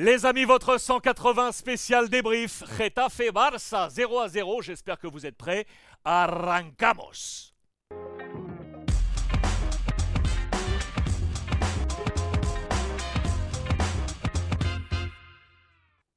Les amis, votre 180 spécial débrief. Getafe Barça 0 à 0. J'espère que vous êtes prêts. Arrancamos.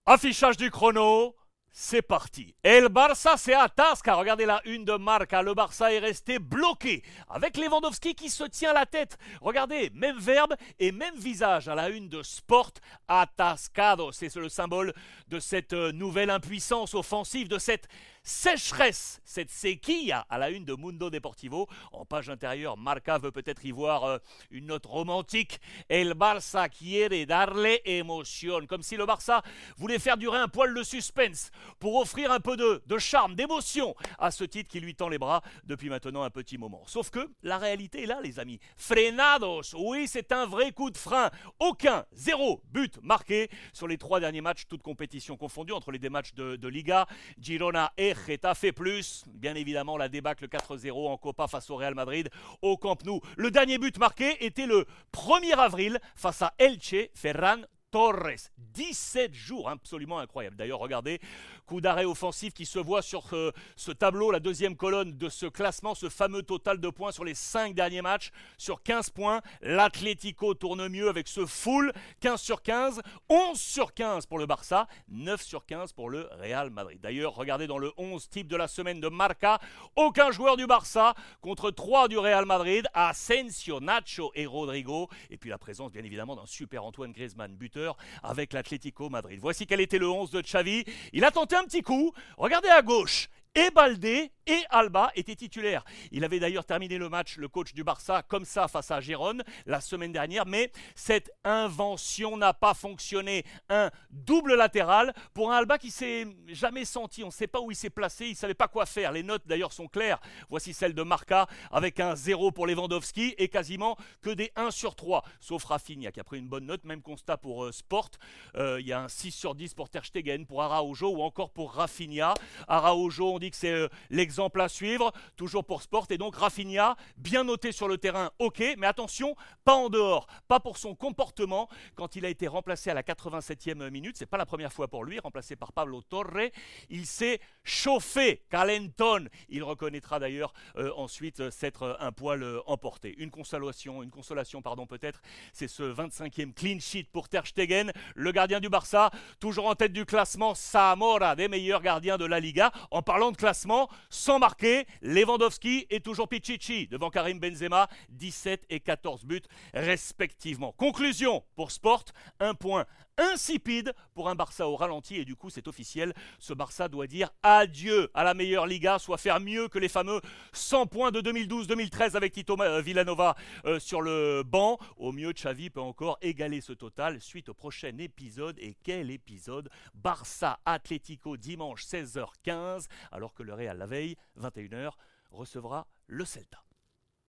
Affichage du chrono. C'est parti. Et le Barça c'est atasca. Regardez la une de Marca. Le Barça est resté bloqué avec Lewandowski qui se tient la tête. Regardez, même verbe et même visage à la une de Sport. Atascado. C'est le symbole de cette euh, nouvelle impuissance offensive, de cette sécheresse, cette sequilla à la une de Mundo Deportivo. En page intérieure, Marca veut peut-être y voir euh, une note romantique. El Barça quiere darle emoción. Comme si le Barça voulait faire durer un poil le suspense pour offrir un peu de, charme, d'émotion à ce titre qui lui tend les bras depuis maintenant un petit moment. Sauf que la réalité est là, les amis. Frenados, oui, c'est un vrai coup de frein. Aucun, zéro but marqué sur les trois derniers matchs, toutes compétitions confondues, entre les deux matchs de, Liga, Girona et fait plus. Bien évidemment, la débâcle 4-0 en Copa face au Real Madrid au Camp Nou. Le dernier but marqué était le 1er avril face à Elche, Ferran Torres. 17 jours, absolument incroyable. D'ailleurs, regardez, coup d'arrêt offensif qui se voit sur ce tableau, la deuxième colonne de ce classement, ce fameux total de points sur les 5 derniers matchs. Sur 15 points, l'Atlético tourne mieux avec ce full 15 sur 15, 11 sur 15 pour le Barça, 9 sur 15 pour le Real Madrid. D'ailleurs, regardez dans le 11 type de la semaine de Marca, aucun joueur du Barça contre 3 du Real Madrid, Asensio, Nacho et Rodrigo. Et puis la présence, bien évidemment, d'un super Antoine Griezmann, buteur avec l'Atlético Madrid. Voici quel était le 11 de Xavi. Il a tenté un petit coup. Regardez à gauche et Baldé et Alba étaient titulaires. Il avait d'ailleurs terminé le match, le coach du Barça, comme ça face à Gérone la semaine dernière, mais cette invention n'a pas fonctionné. Un double latéral pour un Alba qui s'est jamais senti, on ne sait pas où il s'est placé, il ne savait pas quoi faire. Les notes d'ailleurs sont claires. Voici celle de Marca avec un 0 pour Lewandowski et quasiment que des 1 sur 3, sauf Rafinha qui a pris une bonne note, même constat pour euh, Sport. Euh, il y a un 6 sur 10 pour Ter Stegen, pour Araujo ou encore pour Rafinha. Araujo, on dit que c'est euh, l'exemple à suivre, toujours pour Sport. Et donc Rafinha, bien noté sur le terrain, ok, mais attention, pas en dehors, pas pour son comportement quand il a été remplacé à la 87e minute. C'est pas la première fois pour lui, remplacé par Pablo Torre. Il s'est chauffé, calenton. Il reconnaîtra d'ailleurs euh, ensuite euh, s'être un poil emporté. Une consolation, une consolation, pardon, peut-être, c'est ce 25e clean sheet pour Ter Stegen, le gardien du Barça, toujours en tête du classement Samora, des meilleurs gardiens de la Liga. En parlant de classement, sans marquer, Lewandowski et toujours Pichichi devant Karim Benzema, 17 et 14 buts respectivement. Conclusion pour Sport, un point insipide pour un Barça au ralenti et du coup c'est officiel, ce Barça doit dire adieu à la meilleure Liga, soit faire mieux que les fameux 100 points de 2012-2013 avec Tito euh, Villanova euh, sur le banc. Au mieux, Xavi peut encore égaler ce total suite au prochain épisode. Et quel épisode? Barça Atlético dimanche 16h15 alors que le Real la veille 21h recevra le Celta.